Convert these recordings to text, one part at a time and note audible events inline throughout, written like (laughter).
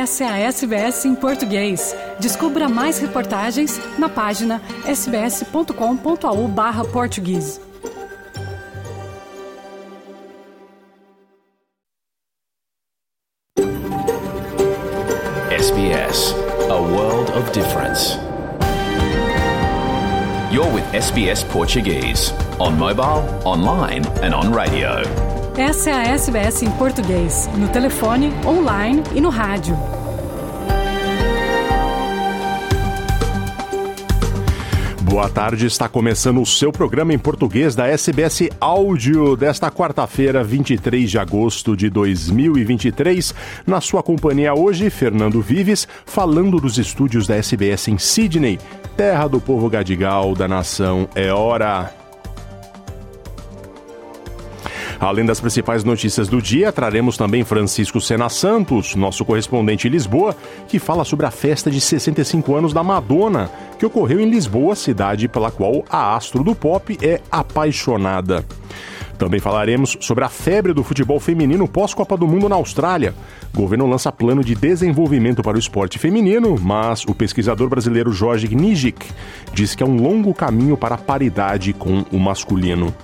Essa é a SBS em português. Descubra mais reportagens na página sbs.com.au/português. SBS, a world of difference. You're with SBS Portuguese on mobile, online and on radio. Essa é a SBS em português, no telefone, online e no rádio. Boa tarde, está começando o seu programa em português da SBS Áudio desta quarta-feira, 23 de agosto de 2023. Na sua companhia hoje, Fernando Vives, falando dos estúdios da SBS em Sydney, terra do povo gadigal da nação É Hora. Além das principais notícias do dia, traremos também Francisco Sena Santos, nosso correspondente em Lisboa, que fala sobre a festa de 65 anos da Madonna, que ocorreu em Lisboa, cidade pela qual a astro do pop é apaixonada. Também falaremos sobre a febre do futebol feminino pós-Copa do Mundo na Austrália. O governo lança plano de desenvolvimento para o esporte feminino, mas o pesquisador brasileiro Jorge Gnijic diz que é um longo caminho para a paridade com o masculino.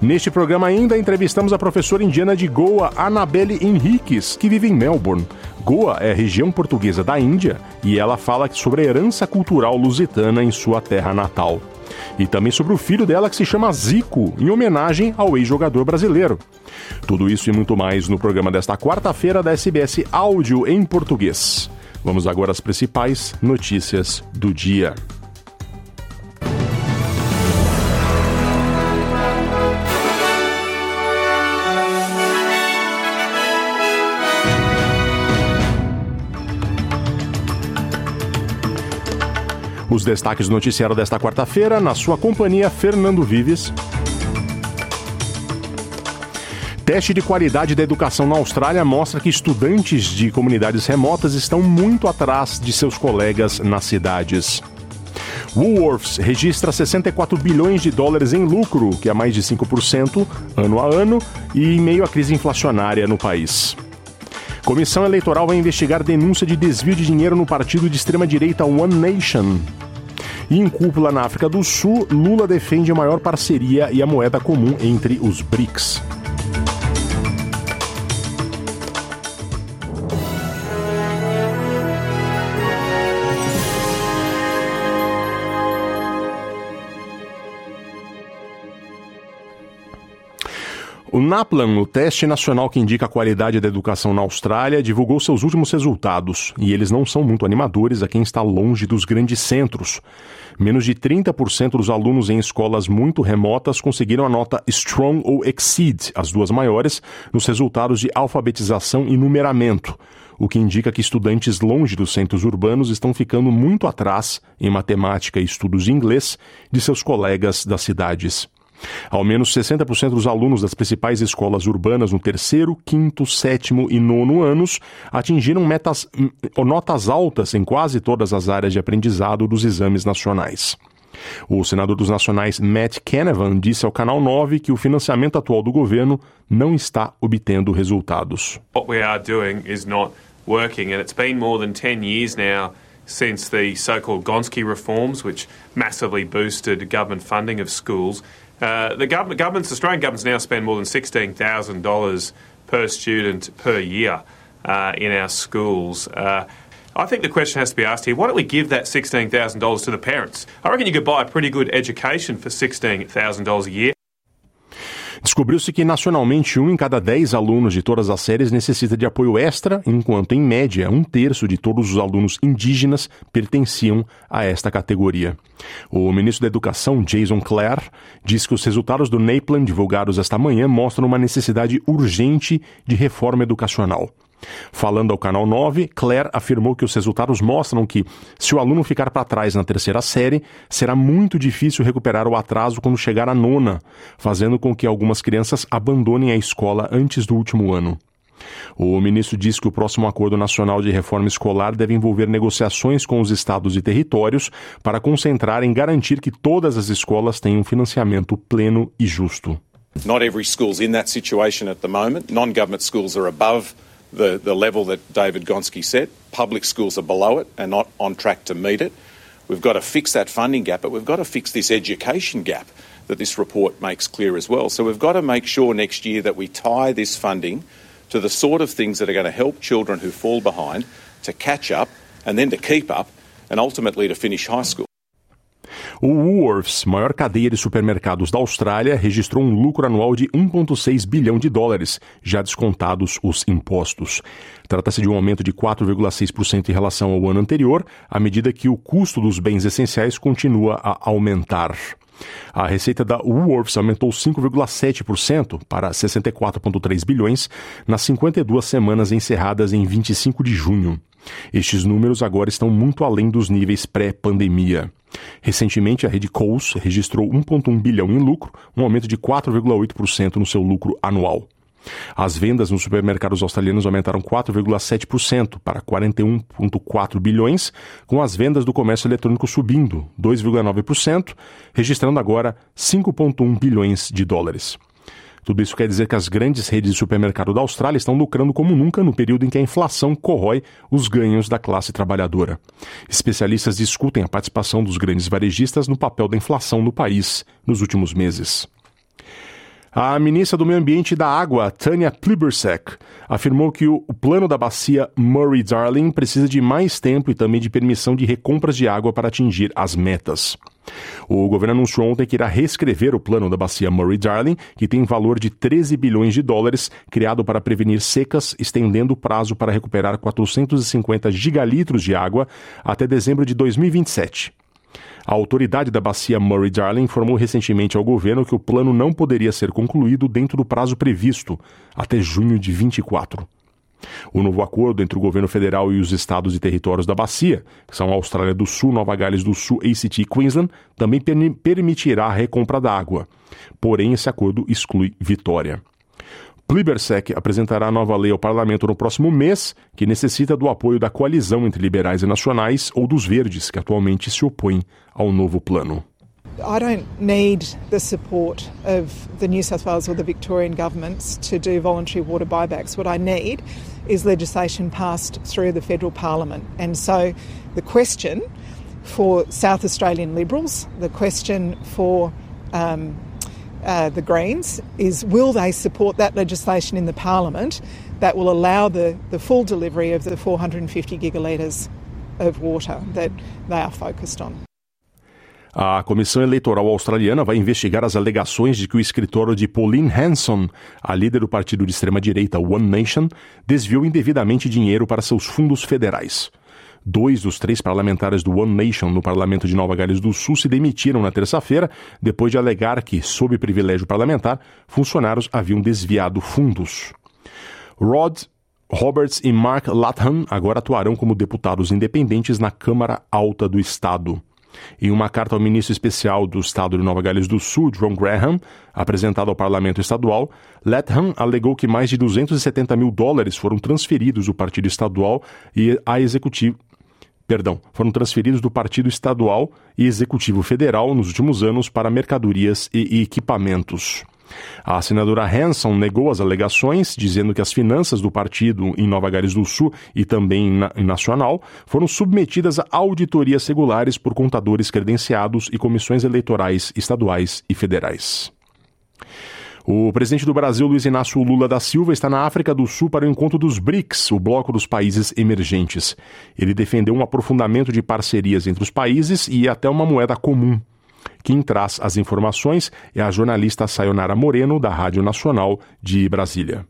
Neste programa ainda entrevistamos a professora indiana de Goa, Anabelle Henriques, que vive em Melbourne. Goa é a região portuguesa da Índia e ela fala sobre a herança cultural lusitana em sua terra natal. E também sobre o filho dela que se chama Zico, em homenagem ao ex-jogador brasileiro. Tudo isso e muito mais no programa desta quarta-feira da SBS Áudio em português. Vamos agora às principais notícias do dia. Os destaques do noticiário desta quarta-feira, na sua companhia, Fernando Vives. Teste de qualidade da educação na Austrália mostra que estudantes de comunidades remotas estão muito atrás de seus colegas nas cidades. Woolworths registra 64 bilhões de dólares em lucro, que é mais de 5% ano a ano, e em meio à crise inflacionária no país. Comissão Eleitoral vai investigar denúncia de desvio de dinheiro no partido de extrema-direita One Nation. E em cúpula na África do Sul, Lula defende a maior parceria e a moeda comum entre os BRICS. NAPLAN, o teste nacional que indica a qualidade da educação na Austrália, divulgou seus últimos resultados e eles não são muito animadores a quem está longe dos grandes centros. Menos de 30% dos alunos em escolas muito remotas conseguiram a nota Strong ou Exceed, as duas maiores, nos resultados de alfabetização e numeramento, o que indica que estudantes longe dos centros urbanos estão ficando muito atrás em matemática e estudos de inglês de seus colegas das cidades. Ao menos 60% dos alunos das principais escolas urbanas no terceiro, quinto, sétimo e nono anos atingiram metas, notas altas em quase todas as áreas de aprendizado dos exames nacionais. O senador dos nacionais Matt Canavan disse ao Canal 9 que o financiamento atual do governo não está obtendo resultados. What we are doing is not working and it's been more than 10 years now since the so-called Gonski reforms which massively boosted government funding of schools. Uh, the government, governments, Australian governments now spend more than $16,000 per student per year uh, in our schools. Uh, I think the question has to be asked here why don't we give that $16,000 to the parents? I reckon you could buy a pretty good education for $16,000 a year. Descobriu-se que nacionalmente um em cada dez alunos de todas as séries necessita de apoio extra, enquanto, em média, um terço de todos os alunos indígenas pertenciam a esta categoria. O ministro da Educação, Jason Clare, diz que os resultados do NAPLAN divulgados esta manhã mostram uma necessidade urgente de reforma educacional. Falando ao Canal 9, Claire afirmou que os resultados mostram que, se o aluno ficar para trás na terceira série, será muito difícil recuperar o atraso quando chegar à nona, fazendo com que algumas crianças abandonem a escola antes do último ano. O ministro disse que o próximo acordo nacional de reforma escolar deve envolver negociações com os estados e territórios para concentrar em garantir que todas as escolas tenham financiamento pleno e justo. Not every school's in that situation at the moment. Non-government schools are above the, the level that David Gonski set. Public schools are below it and not on track to meet it. We've got to fix that funding gap, but we've got to fix this education gap that this report makes clear as well. So we've got to make sure next year that we tie this funding to the sort of things that are going to help children who fall behind to catch up and then to keep up and ultimately to finish high school. O Woolworths, maior cadeia de supermercados da Austrália, registrou um lucro anual de 1,6 bilhão de dólares, já descontados os impostos. Trata-se de um aumento de 4,6% em relação ao ano anterior, à medida que o custo dos bens essenciais continua a aumentar. A receita da Woolworths aumentou 5,7% para 64,3 bilhões nas 52 semanas encerradas em 25 de junho. Estes números agora estão muito além dos níveis pré-pandemia. Recentemente, a rede Coles registrou 1,1 bilhão em lucro, um aumento de 4,8% no seu lucro anual. As vendas nos supermercados australianos aumentaram 4,7% para 41,4 bilhões, com as vendas do comércio eletrônico subindo 2,9%, registrando agora 5,1 bilhões de dólares. Tudo isso quer dizer que as grandes redes de supermercado da Austrália estão lucrando como nunca no período em que a inflação corrói os ganhos da classe trabalhadora. Especialistas discutem a participação dos grandes varejistas no papel da inflação no país nos últimos meses. A ministra do Meio Ambiente e da Água, Tânia Plibersek, afirmou que o plano da bacia Murray-Darling precisa de mais tempo e também de permissão de recompras de água para atingir as metas. O governo anunciou ontem que irá reescrever o plano da bacia Murray-Darling, que tem valor de 13 bilhões de dólares, criado para prevenir secas, estendendo o prazo para recuperar 450 gigalitros de água até dezembro de 2027. A autoridade da bacia Murray-Darling informou recentemente ao governo que o plano não poderia ser concluído dentro do prazo previsto, até junho de 24. O novo acordo entre o governo federal e os estados e territórios da bacia, que são Austrália do Sul, Nova Gales do Sul, ACT e Queensland, também permitirá a recompra da água. Porém, esse acordo exclui Vitória. Plibersek apresentará a nova lei ao parlamento no próximo mês, que necessita do apoio da coalizão entre liberais e nacionais ou dos verdes, que atualmente se opõem ao novo plano. I don't need the support of the New South Wales or the Victorian governments to do voluntary water buybacks. What I need is legislation passed through the federal parliament. And so the question for South Australian Liberals, the question for um, uh, the Greens is will they support that legislation in the Parliament that will allow the, the full delivery of the 450 gigalitres of water that they are focused on. A Comissão Eleitoral Australiana vai investigar as alegações de que o escritório de Pauline Hanson, a líder do partido de extrema-direita One Nation, desviou indevidamente dinheiro para seus fundos federais. Dois dos três parlamentares do One Nation no parlamento de Nova Gales do Sul se demitiram na terça-feira depois de alegar que, sob privilégio parlamentar, funcionários haviam desviado fundos. Rod Roberts e Mark Latham agora atuarão como deputados independentes na Câmara Alta do Estado. Em uma carta ao ministro especial do Estado de Nova Gales do Sul, John Graham, apresentada ao parlamento estadual, Latham alegou que mais de 270 mil dólares foram transferidos do partido estadual e a executivo perdão, foram transferidos do Partido Estadual e Executivo Federal nos últimos anos para mercadorias e equipamentos. A senadora Hanson negou as alegações, dizendo que as finanças do partido em Nova Gales do Sul e também na, nacional foram submetidas a auditorias regulares por contadores credenciados e comissões eleitorais estaduais e federais. O presidente do Brasil, Luiz Inácio Lula da Silva, está na África do Sul para o encontro dos BRICS, o bloco dos países emergentes. Ele defendeu um aprofundamento de parcerias entre os países e até uma moeda comum. Quem traz as informações é a jornalista Sayonara Moreno, da Rádio Nacional de Brasília.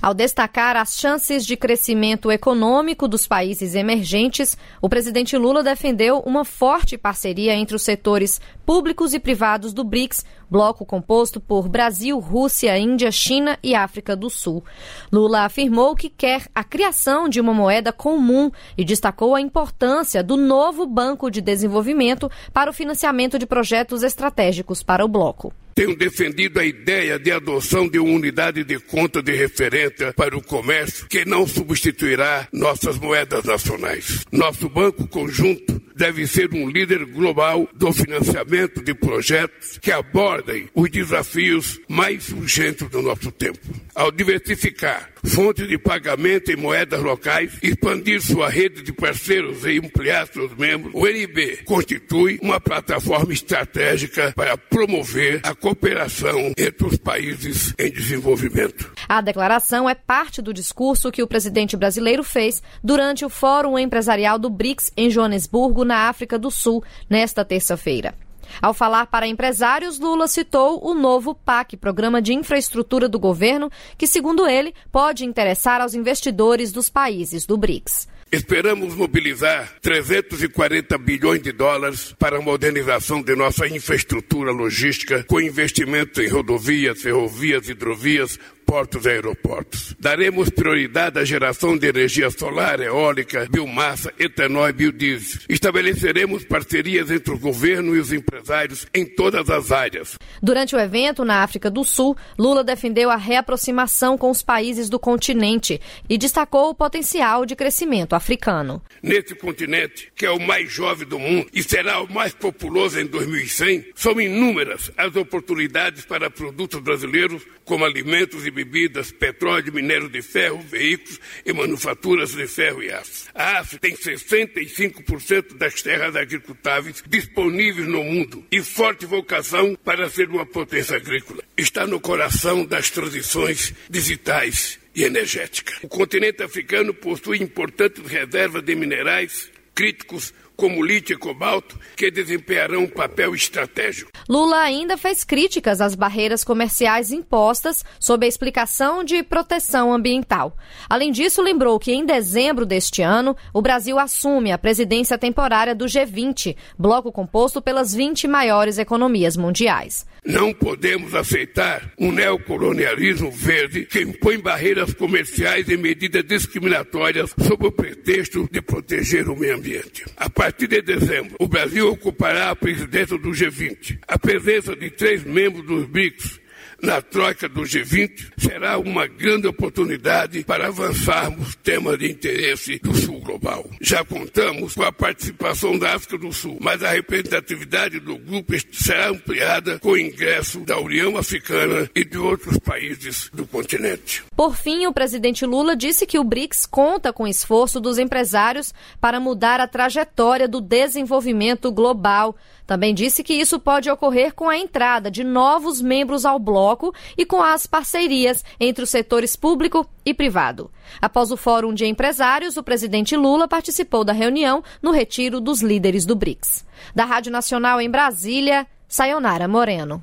Ao destacar as chances de crescimento econômico dos países emergentes, o presidente Lula defendeu uma forte parceria entre os setores públicos e privados do BRICS, bloco composto por Brasil, Rússia, Índia, China e África do Sul. Lula afirmou que quer a criação de uma moeda comum e destacou a importância do novo Banco de Desenvolvimento para o financiamento de projetos estratégicos para o bloco. Tenho defendido a ideia de adoção de uma unidade de conta de referência para o comércio que não substituirá nossas moedas nacionais. Nosso banco conjunto deve ser um líder global do financiamento de projetos que abordem os desafios mais urgentes do nosso tempo. Ao diversificar fontes de pagamento em moedas locais, expandir sua rede de parceiros e ampliar seus membros, o NB constitui uma plataforma estratégica para promover a cooperação entre os países em desenvolvimento. A declaração é parte do discurso que o presidente brasileiro fez durante o Fórum Empresarial do BRICS em Joanesburgo, na África do Sul, nesta terça-feira. Ao falar para empresários, Lula citou o novo PAC, Programa de Infraestrutura do Governo, que, segundo ele, pode interessar aos investidores dos países do BRICS. Esperamos mobilizar 340 bilhões de dólares para a modernização de nossa infraestrutura logística, com investimentos em rodovias, ferrovias, hidrovias, portos e aeroportos. Daremos prioridade à geração de energia solar, eólica, biomassa, etanol e biodiesel. Estabeleceremos parcerias entre o governo e os empresários em todas as áreas. Durante o evento na África do Sul, Lula defendeu a reaproximação com os países do continente e destacou o potencial de crescimento africano. Nesse continente, que é o mais jovem do mundo e será o mais populoso em 2100, são inúmeras as oportunidades para produtos brasileiros como alimentos e bebidas, petróleo, minério de ferro, veículos e manufaturas de ferro e aço. A África tem 65% das terras agricultáveis disponíveis no mundo e forte vocação para ser uma potência agrícola. Está no coração das transições digitais e energética. O continente africano possui importantes reservas de minerais críticos como lítio e cobalto, que desempenharão um papel estratégico. Lula ainda fez críticas às barreiras comerciais impostas sob a explicação de proteção ambiental. Além disso, lembrou que em dezembro deste ano, o Brasil assume a presidência temporária do G20, bloco composto pelas 20 maiores economias mundiais. Não podemos aceitar um neocolonialismo verde que impõe barreiras comerciais e medidas discriminatórias sob o pretexto de proteger o meio ambiente. A partir de dezembro, o Brasil ocupará a presidência do G20. A presença de três membros dos BRICS na troca do G20 será uma grande oportunidade para avançarmos temas de interesse do Sul global. Já contamos com a participação da África do Sul, mas a representatividade do grupo será ampliada com o ingresso da União Africana e de outros países do continente. Por fim, o presidente Lula disse que o BRICS conta com o esforço dos empresários para mudar a trajetória do desenvolvimento global. Também disse que isso pode ocorrer com a entrada de novos membros ao bloco e com as parcerias entre os setores público e privado. Após o Fórum de Empresários, o presidente Lula participou da reunião no retiro dos líderes do BRICS. Da Rádio Nacional em Brasília, Sayonara Moreno.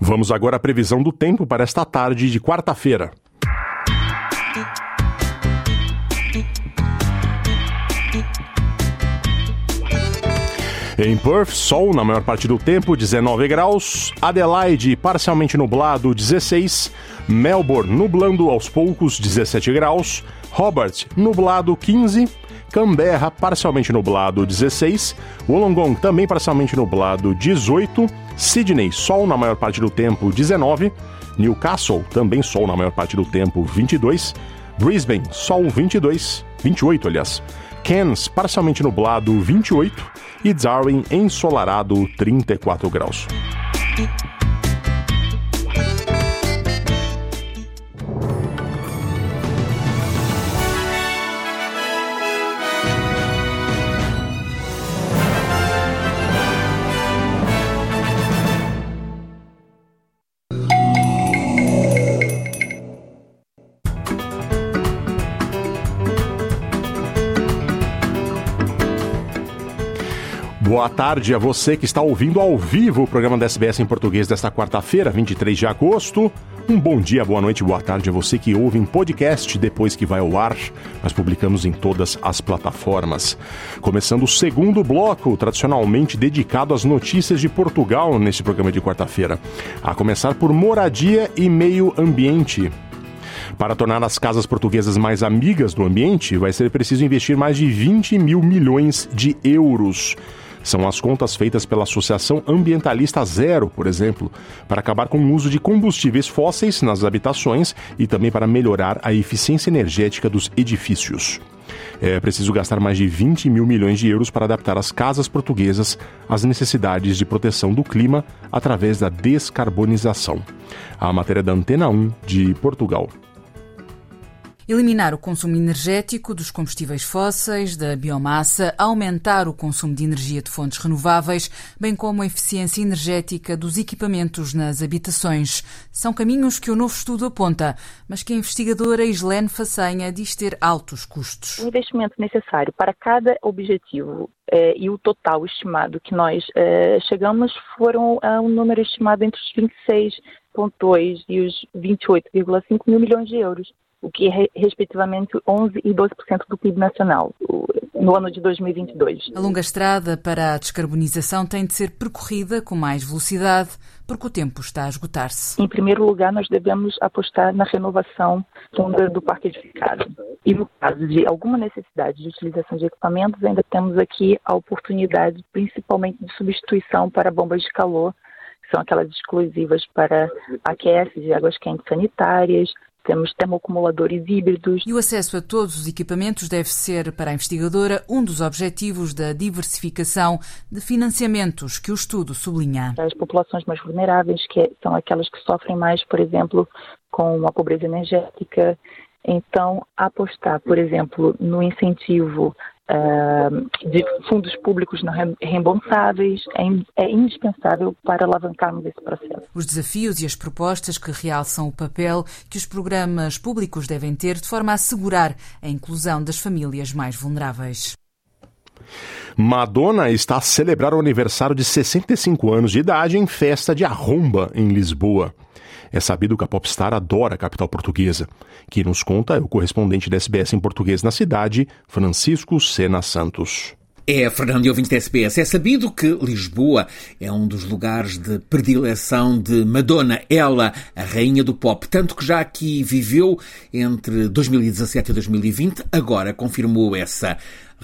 Vamos agora à previsão do tempo para esta tarde de quarta-feira. Em Perth, sol na maior parte do tempo, 19 graus. Adelaide, parcialmente nublado, 16. Melbourne, nublando aos poucos, 17 graus. Hobart, nublado, 15. Canberra, parcialmente nublado, 16. Wollongong, também parcialmente nublado, 18. Sydney, sol na maior parte do tempo, 19. Newcastle, também sol na maior parte do tempo, 22. Brisbane, sol 22, 28, aliás. Cairns, parcialmente nublado, 28 e Darwin ensolarado 34 graus. Boa tarde a você que está ouvindo ao vivo o programa da SBS em português desta quarta-feira, 23 de agosto. Um bom dia, boa noite, boa tarde a você que ouve em podcast depois que vai ao ar. Nós publicamos em todas as plataformas. Começando o segundo bloco, tradicionalmente dedicado às notícias de Portugal neste programa de quarta-feira. A começar por moradia e meio ambiente. Para tornar as casas portuguesas mais amigas do ambiente, vai ser preciso investir mais de 20 mil milhões de euros. São as contas feitas pela Associação Ambientalista Zero, por exemplo, para acabar com o uso de combustíveis fósseis nas habitações e também para melhorar a eficiência energética dos edifícios. É preciso gastar mais de 20 mil milhões de euros para adaptar as casas portuguesas às necessidades de proteção do clima através da descarbonização. A matéria da Antena 1 de Portugal eliminar o consumo energético dos combustíveis fósseis, da biomassa, aumentar o consumo de energia de fontes renováveis, bem como a eficiência energética dos equipamentos nas habitações. São caminhos que o novo estudo aponta, mas que a investigadora Islene Façanha diz ter altos custos. O investimento necessário para cada objetivo eh, e o total estimado que nós eh, chegamos foram a um número estimado entre os 26,2 e os 28,5 mil milhões de euros o que é respectivamente 11% e 12% do PIB nacional no ano de 2022. A longa estrada para a descarbonização tem de ser percorrida com mais velocidade, porque o tempo está a esgotar-se. Em primeiro lugar, nós devemos apostar na renovação do parque edificado. E no caso de alguma necessidade de utilização de equipamentos, ainda temos aqui a oportunidade, principalmente de substituição para bombas de calor, que são aquelas exclusivas para aquece de águas quentes sanitárias, temos termoacumuladores híbridos. E o acesso a todos os equipamentos deve ser, para a investigadora, um dos objetivos da diversificação de financiamentos que o estudo sublinha. As populações mais vulneráveis, que são aquelas que sofrem mais, por exemplo, com a pobreza energética. Então, apostar, por exemplo, no incentivo de fundos públicos não reembolsáveis é, é indispensável para alavancarmos esse processo. Os desafios e as propostas que realçam o papel que os programas públicos devem ter de forma a assegurar a inclusão das famílias mais vulneráveis. Madonna está a celebrar o aniversário de 65 anos de idade em festa de arromba em Lisboa. É sabido que a popstar adora a capital portuguesa. Quem nos conta é o correspondente da SBS em português na cidade, Francisco Sena Santos. É, Fernando e ouvintes da SBS, é sabido que Lisboa é um dos lugares de predileção de Madonna, ela, a rainha do pop, tanto que já aqui viveu entre 2017 e 2020, agora confirmou essa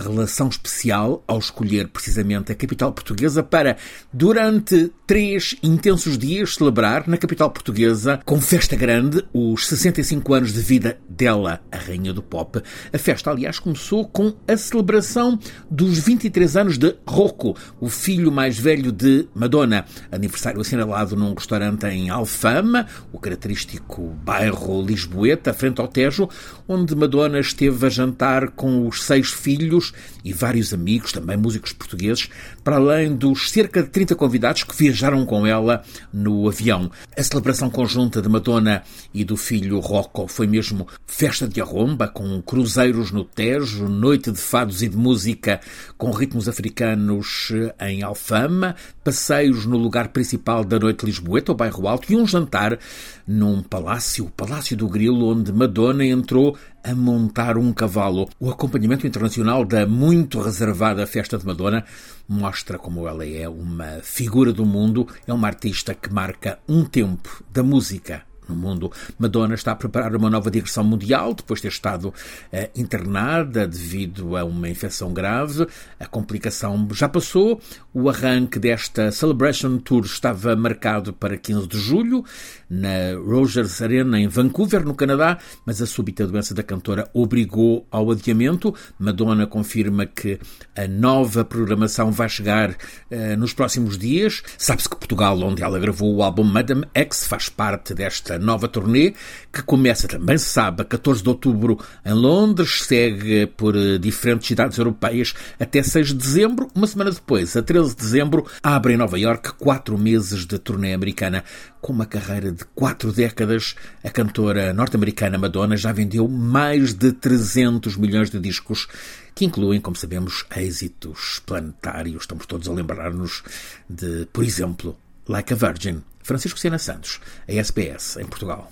relação especial ao escolher precisamente a capital portuguesa para, durante três intensos dias, celebrar na capital portuguesa, com festa grande, os 65 anos de vida dela, a rainha do pop. A festa, aliás, começou com a celebração dos 23 anos de Rocco, o filho mais velho de Madonna. Aniversário assinalado num restaurante em Alfama, o característico bairro Lisboeta, frente ao Tejo, onde Madonna esteve a jantar com os seis filhos e vários amigos, também músicos portugueses, para além dos cerca de 30 convidados que viajaram com ela no avião. A celebração conjunta de Madonna e do filho Rocco foi mesmo festa de arromba, com cruzeiros no Tejo, noite de fados e de música com ritmos africanos em Alfama, passeios no lugar principal da noite lisboeta, o bairro Alto, e um jantar num palácio, o Palácio do Grilo, onde Madonna entrou a montar um cavalo. O acompanhamento internacional da muito reservada Festa de Madonna mostra como ela é uma figura do mundo, é uma artista que marca um tempo da música no mundo. Madonna está a preparar uma nova digressão mundial depois de ter estado eh, internada devido a uma infecção grave. A complicação já passou. O arranque desta Celebration Tour estava marcado para 15 de julho na Rogers Arena em Vancouver, no Canadá, mas a súbita doença da cantora obrigou ao adiamento. Madonna confirma que a nova programação vai chegar uh, nos próximos dias. Sabe-se que Portugal, onde ela gravou o álbum Madame X, faz parte desta nova turnê, que começa, também a 14 de outubro em Londres, segue por uh, diferentes cidades europeias até 6 de dezembro. Uma semana depois, a 13 de dezembro, abre em Nova York quatro meses de turnê americana com uma carreira de quatro décadas, a cantora norte-americana Madonna já vendeu mais de 300 milhões de discos, que incluem, como sabemos, êxitos planetários. Estamos todos a lembrar-nos de, por exemplo, Like a Virgin, Francisco Sena Santos, a SPS, em Portugal.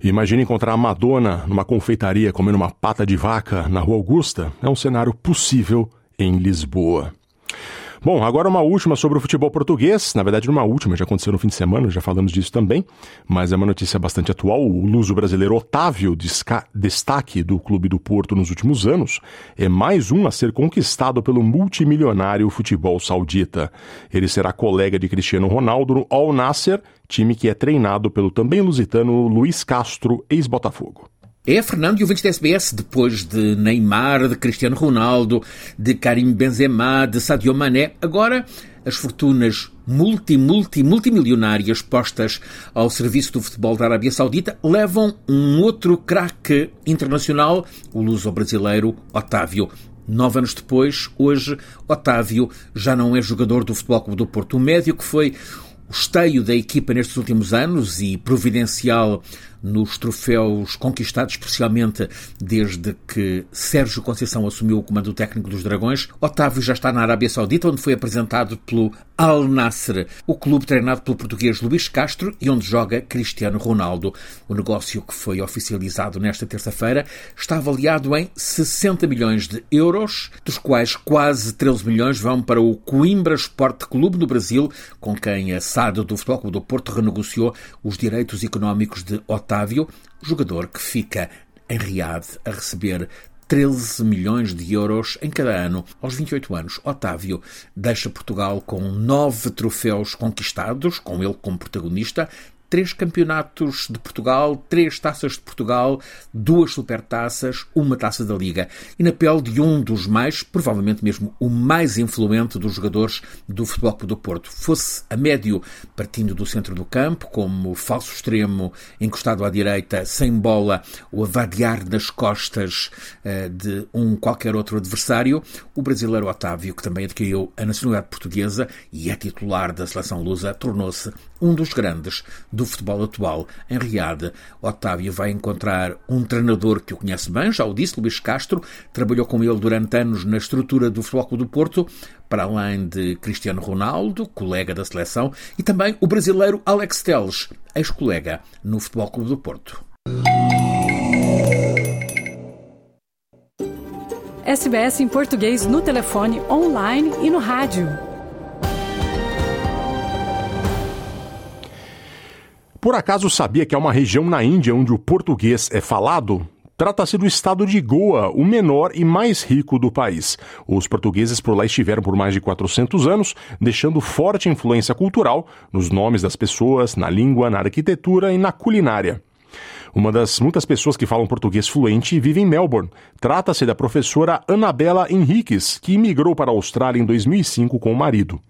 Imagine encontrar a Madonna numa confeitaria comendo uma pata de vaca na Rua Augusta. É um cenário possível em Lisboa. Bom, agora uma última sobre o futebol português. Na verdade, uma última, já aconteceu no fim de semana, já falamos disso também, mas é uma notícia bastante atual. O luso brasileiro Otávio, destaque do Clube do Porto nos últimos anos, é mais um a ser conquistado pelo multimilionário futebol saudita. Ele será colega de Cristiano Ronaldo no Al Nasser, time que é treinado pelo também lusitano Luiz Castro, ex-Botafogo. É, Fernando e ouvintes da SBS, depois de Neymar, de Cristiano Ronaldo, de Karim Benzema, de Sadio Mané, agora as fortunas multi, multi, multimilionárias postas ao serviço do futebol da Arábia Saudita levam um outro craque internacional, o luso-brasileiro Otávio. Nove anos depois, hoje, Otávio já não é jogador do Futebol Clube do Porto. O médio que foi o esteio da equipa nestes últimos anos e providencial nos troféus conquistados, especialmente desde que Sérgio Conceição assumiu o comando técnico dos Dragões. Otávio já está na Arábia Saudita, onde foi apresentado pelo Al Nasser, o clube treinado pelo português Luís Castro e onde joga Cristiano Ronaldo. O negócio que foi oficializado nesta terça-feira está avaliado em 60 milhões de euros, dos quais quase 13 milhões vão para o Coimbra Sport Clube no Brasil, com quem a SAD do Futebol Clube do Porto renegociou os direitos económicos de Otávio Otávio, jogador que fica em Riad a receber 13 milhões de euros em cada ano. Aos 28 anos, Otávio deixa Portugal com nove troféus conquistados, com ele como protagonista, três campeonatos de Portugal, três taças de Portugal, duas supertaças, uma taça da Liga. E na pele de um dos mais, provavelmente mesmo o mais influente dos jogadores do Futebol Clube do Porto. Fosse a médio, partindo do centro do campo, como falso extremo, encostado à direita, sem bola, ou a vadear nas costas uh, de um qualquer outro adversário, o brasileiro Otávio, que também adquiriu a nacionalidade portuguesa e é titular da seleção lusa, tornou-se um dos grandes do futebol atual. Em Riad, Otávio vai encontrar um treinador que o conhece bem, já o disse, Luís Castro, trabalhou com ele durante anos na estrutura do Futebol Clube do Porto, para além de Cristiano Ronaldo, colega da seleção, e também o brasileiro Alex Teles, ex-colega no Futebol Clube do Porto. SBS em português no telefone, online e no rádio. Por acaso sabia que há uma região na Índia onde o português é falado? Trata-se do estado de Goa, o menor e mais rico do país. Os portugueses por lá estiveram por mais de 400 anos, deixando forte influência cultural nos nomes das pessoas, na língua, na arquitetura e na culinária. Uma das muitas pessoas que falam português fluente vive em Melbourne. Trata-se da professora Anabela Henriques, que imigrou para a Austrália em 2005 com o marido.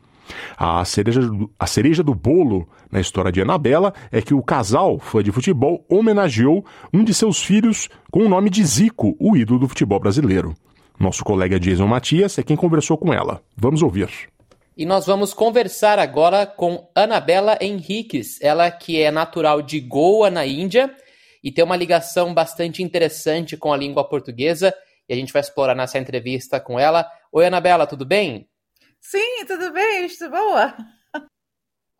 A cereja, do, a cereja do bolo na história de Anabela é que o casal, fã de futebol, homenageou um de seus filhos com o nome de Zico, o ídolo do futebol brasileiro. Nosso colega Jason Matias é quem conversou com ela. Vamos ouvir. E nós vamos conversar agora com Anabela Henriques, ela que é natural de Goa, na Índia, e tem uma ligação bastante interessante com a língua portuguesa, e a gente vai explorar nessa entrevista com ela. Oi, Anabela, tudo bem? Sim, tudo bem, estou boa.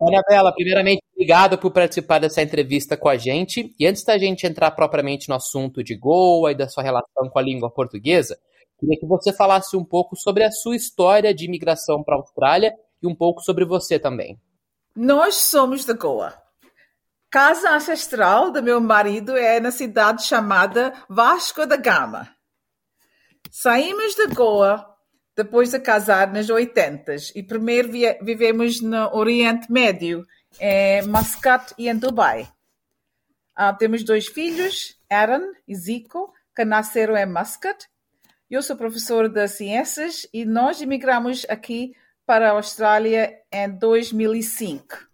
Anabela, primeiramente, obrigado por participar dessa entrevista com a gente. E antes da gente entrar propriamente no assunto de Goa e da sua relação com a língua portuguesa, queria que você falasse um pouco sobre a sua história de imigração para a Austrália e um pouco sobre você também. Nós somos de Goa. Casa ancestral do meu marido é na cidade chamada Vasco da Gama. Saímos de Goa depois de casar nas 80 e primeiro vivemos no Oriente Médio, em Muscat e em Dubai. Ah, temos dois filhos, Aaron e Zico, que nasceram em Muscat. Eu sou professor de ciências e nós emigramos aqui para a Austrália em 2005.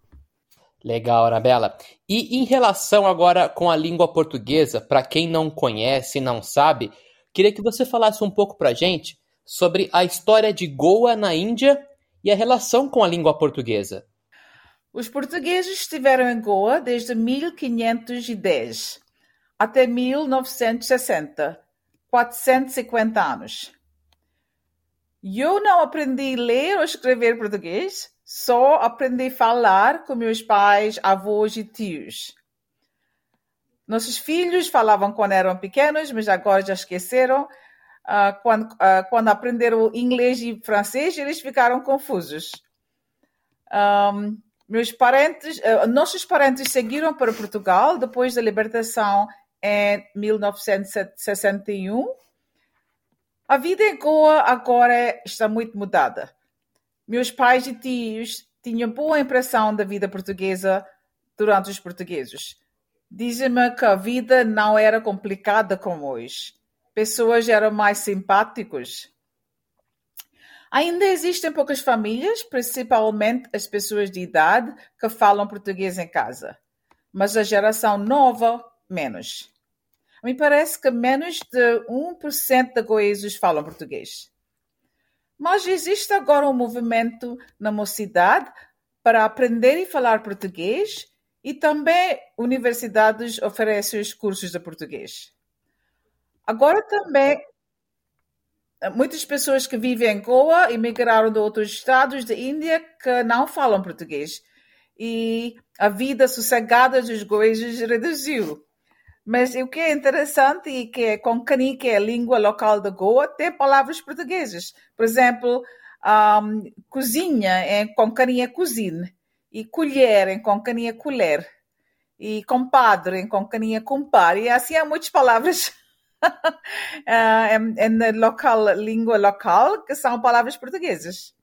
Legal, Arabella. E em relação agora com a língua portuguesa, para quem não conhece não sabe, queria que você falasse um pouco para a gente sobre a história de Goa na Índia e a relação com a língua portuguesa. Os portugueses estiveram em Goa desde 1510 até 1960, 450 anos. Eu não aprendi a ler ou escrever português, só aprendi a falar com meus pais, avós e tios. Nossos filhos falavam quando eram pequenos, mas agora já esqueceram uh, quando, uh, quando aprenderam inglês e francês, eles ficaram confusos. Um, meus parentes, uh, nossos parentes seguiram para Portugal depois da libertação em 1961. A vida em Goa agora está muito mudada. Meus pais e tios tinham boa impressão da vida portuguesa durante os portugueses. Dizem-me que a vida não era complicada como hoje. Pessoas eram mais simpáticos. Ainda existem poucas famílias, principalmente as pessoas de idade, que falam português em casa. Mas a geração nova, menos. Me parece que menos de 1% de goesos falam português. Mas existe agora um movimento na mocidade para aprender e falar português e também universidades oferecem os cursos de português. Agora também muitas pessoas que vivem em Goa emigraram de outros estados da Índia que não falam português. E a vida sossegada dos goeses reduziu. Mas o que é interessante é que Konkani, que é a língua local de Goa, tem palavras portuguesas. Por exemplo, um, cozinha em Konkani é cozinha. E colher em Konkani é colher, e compadre em Konkani é compar, e assim há muitas palavras (laughs) (laughs) em, local, língua local que são palavras portuguesas.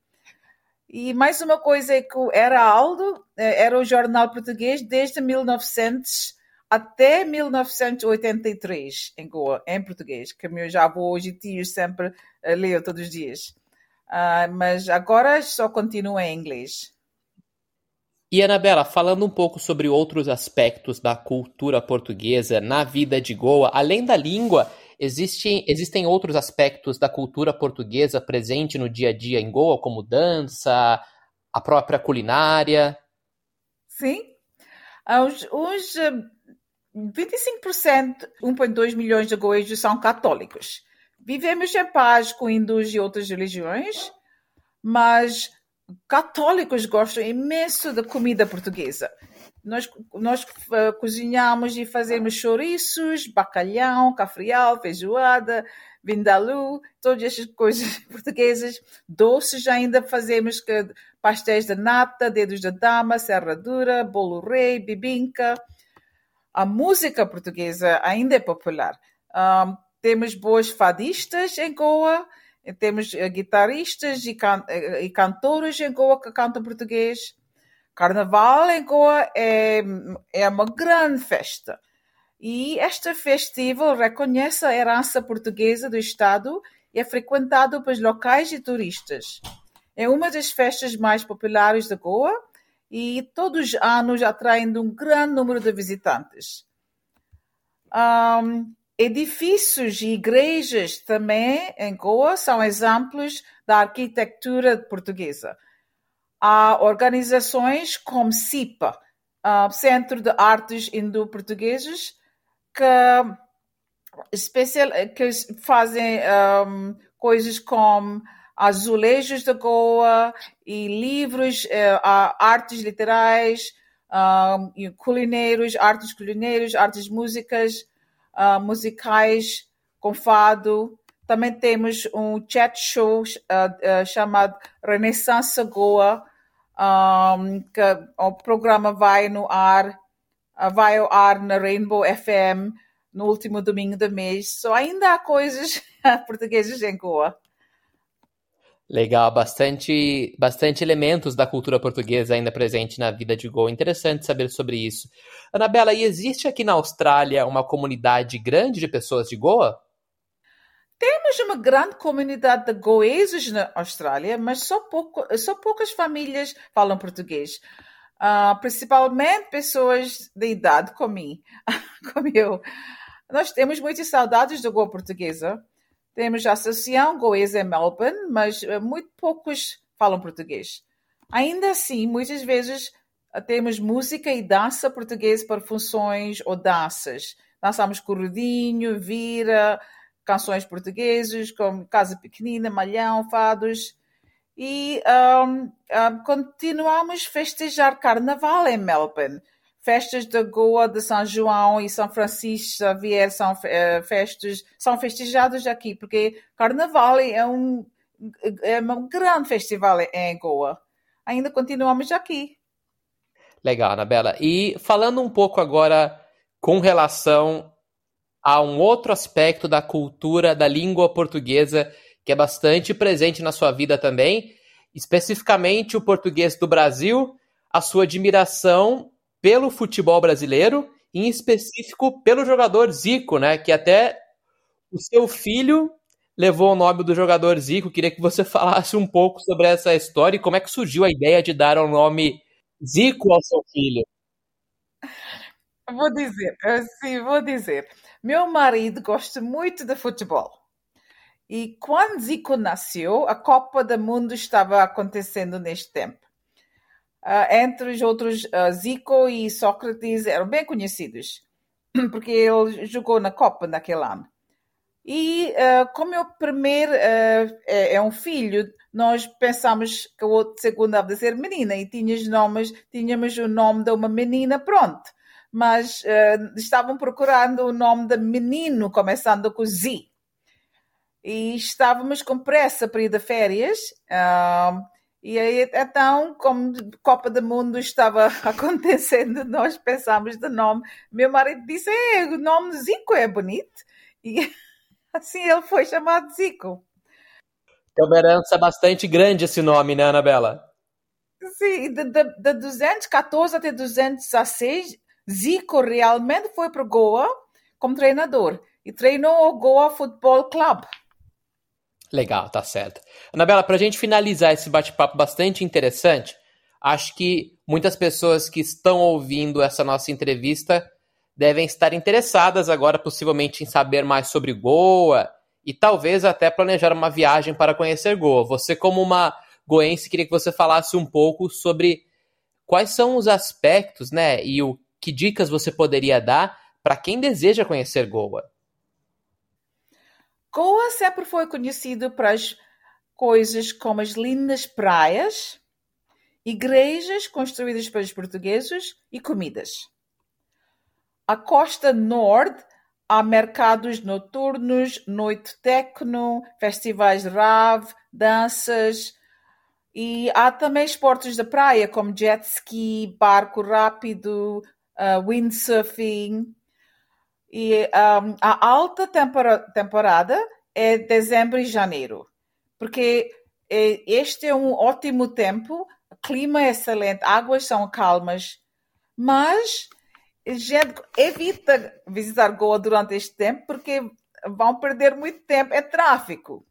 E mais uma coisa é que era Aldo era o jornal português desde 1900 até 1983 em Goa, em português, que meus avós e tios sempre uh, leem todos os dias. Uh, mas agora só continua em inglês. E Anabela, falando um pouco sobre outros aspectos da cultura portuguesa na vida de Goa, além da língua, existem, existem outros aspectos da cultura portuguesa presente no dia a dia em Goa, como dança, a própria culinária? Sim. Os, os 25%, 1,2 milhões de goejos são católicos. Vivemos em paz com hindus e outras religiões, mas católicos gostam imenso da comida portuguesa. Nós, nós uh, cozinhamos e fazemos chouriços, bacalhau, cafrial, feijoada, vindaloo, todas essas coisas (laughs) portuguesas. Doces ainda fazemos que, pastéis de nata, dedos de dama, serradura, bolo rei, bibinca. A música portuguesa ainda é popular. Um, temos boas fadistas em Goa, temos eh, guitarristas e, can eh, e cantores em Goa que cantam português. Carnaval em Goa é, é uma grande festa. E este festival reconhece a herança portuguesa do Estado e é frequentado pelos locais e turistas. É uma das festas mais populares de Goa e todos os anos atraindo um grande número de visitantes. Um, Edifícios e igrejas também em Goa são exemplos da arquitetura portuguesa. Há organizações como CIPA, uh, Centro de Artes Indo-Portugueses, que, especial, que fazem um, coisas como azulejos da Goa e livros, uh, artes literais, um, culinários, artes culinárias, artes músicas, uh, musicais com fado. Também temos um chat show uh, chamado Renaissance Goa, um, que o programa vai no ar, vai ao ar na Rainbow FM no último domingo do mês. So, ainda há coisas (laughs) portuguesas em Goa. Legal, bastante, bastante elementos da cultura portuguesa ainda presente na vida de Goa. Interessante saber sobre isso. Anabela, e existe aqui na Austrália uma comunidade grande de pessoas de Goa? Temos uma grande comunidade de goeses na Austrália, mas só, pouco, só poucas famílias falam português. Uh, principalmente pessoas de idade como, (laughs) como eu. Nós temos muitas saudades da Goa portuguesa. Temos a Associação Goesa em Melbourne, mas uh, muito poucos falam português. Ainda assim, muitas vezes uh, temos música e dança portuguesa para funções ou danças. Dançamos corredinho, vira, canções portuguesas, como Casa Pequenina, Malhão, Fados. E um, um, continuamos festejar Carnaval em Melbourne. Festas da Goa, de São João e São Francisco Xavier são uh, festas, são festejadas aqui, porque Carnaval é um, é um grande festival em Goa. Ainda continuamos aqui. Legal, Anabela. E falando um pouco agora com relação há um outro aspecto da cultura da língua portuguesa que é bastante presente na sua vida também, especificamente o português do Brasil, a sua admiração pelo futebol brasileiro em específico pelo jogador Zico, né? Que até o seu filho levou o nome do jogador Zico. Queria que você (laughs) falasse um pouco sobre essa história e como é que surgiu a ideia de dar o nome Zico ao seu filho. Vou dizer, sim, vou dizer. Meu marido gosta muito de futebol. E quando Zico nasceu, a Copa do Mundo estava acontecendo neste tempo. Uh, entre os outros, uh, Zico e Sócrates eram bem conhecidos, (clears throat) porque ele jogou na Copa naquele ano. E uh, como meu primeiro uh, é, é, um filho, nós pensamos que o outro segundo deve ser menina e tínhamos, nomes, tínhamos o nome de uma menina pronto. Mas uh, estavam procurando o nome de menino, começando com Z. E estávamos com pressa para ir de férias. E aí, então, como Copa do Mundo estava (laughs) acontecendo, nós pensámos de nome. Meu marido disse: é, o nome Zico é bonito. E (laughs) Assim ele foi chamado Zico. É uma herança bastante grande esse nome, né, Anabela? Sim, de, de, de 214 até 216, Zico realmente foi para Goa como treinador e treinou o Goa Football Club. Legal, tá certo. Anabela, para a gente finalizar esse bate-papo bastante interessante, acho que muitas pessoas que estão ouvindo essa nossa entrevista devem estar interessadas agora, possivelmente, em saber mais sobre Goa e talvez até planejar uma viagem para conhecer Goa. Você, como uma goense, queria que você falasse um pouco sobre quais são os aspectos, né, e o que dicas você poderia dar para quem deseja conhecer Goa. Goa sempre foi conhecido para as coisas como as lindas praias, igrejas construídas pelos portugueses e comidas. A costa norte há mercados noturnos, noite techno, festivais rave, danças e há também esportes da praia como jet ski, barco rápido, uh, windsurfing. E um, a alta temporada é dezembro e janeiro, porque é, este é um ótimo tempo, clima é excelente, águas são calmas, mas gente evita visitar Goa durante este tempo porque vão perder muito tempo. É tráfico.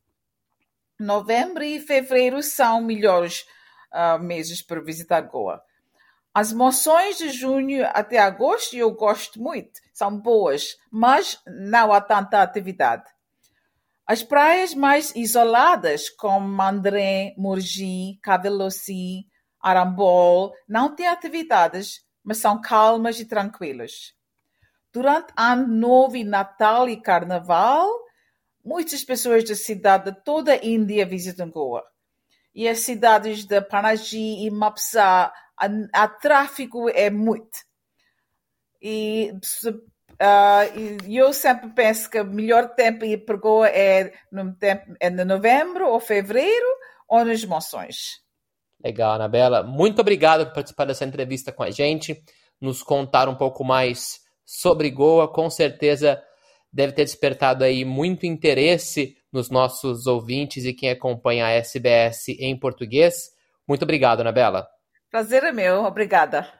Novembro e fevereiro são melhores uh, meses para visitar Goa. As moções de junho até agosto eu gosto muito, são boas, mas não há tanta atividade. As praias mais isoladas, como Mandré, Murgi, Cavelossi, Arambol, não têm atividades mas são calmas e tranquilas. Durante Ano Novo e Natal e Carnaval, muitas pessoas da cidade de toda a Índia visitam Goa. E as cidades de Panaji e Mapsa, a, tráfego é muito. E uh, eu sempre penso que o melhor tempo ir para Goa é no, tempo, é no novembro ou fevereiro ou nas moções. Legal, Anabela. Muito obrigado por participar dessa entrevista com a gente, nos contar um pouco mais sobre Goa. Com certeza deve ter despertado aí muito interesse nos nossos ouvintes e quem acompanha a SBS em português. Muito obrigado, Anabela. Prazer é meu. Obrigada.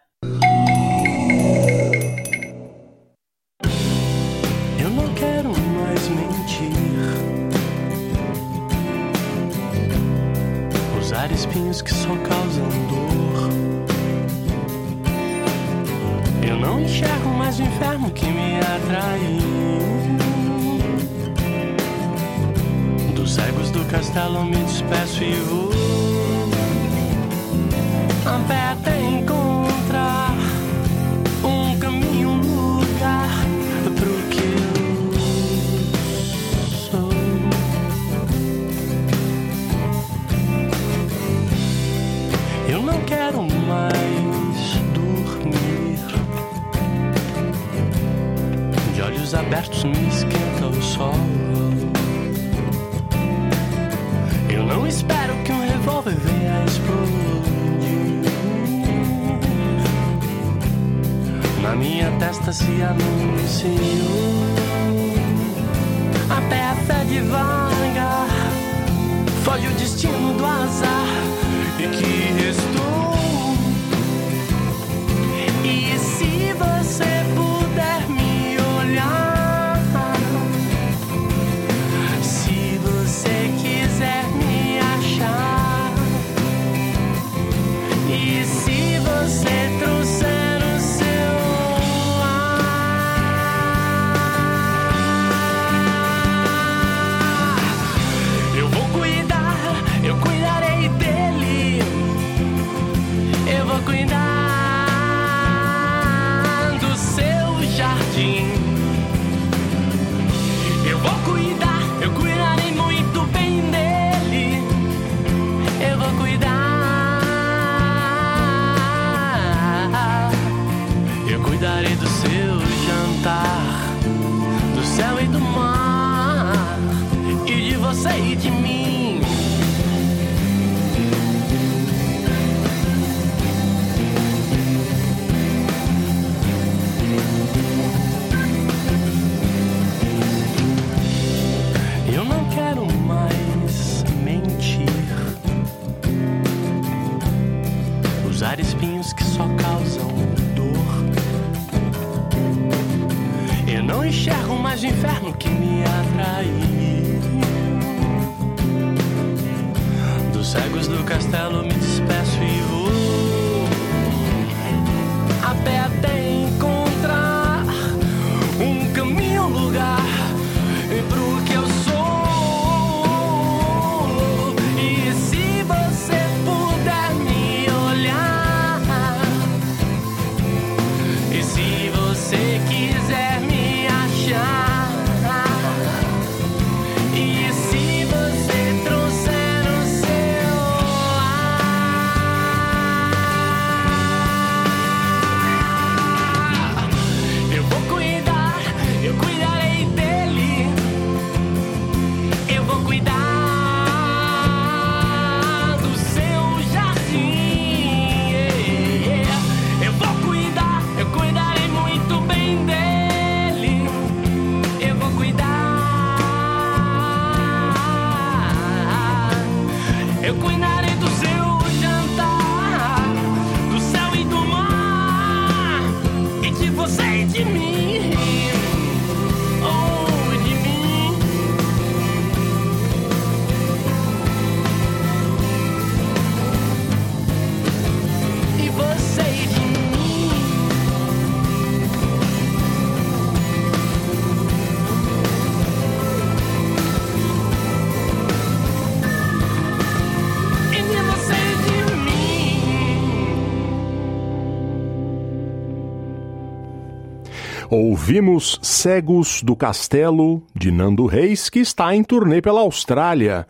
Ouvimos Cegos do Castelo, de Nando Reis, que está em turnê pela Austrália.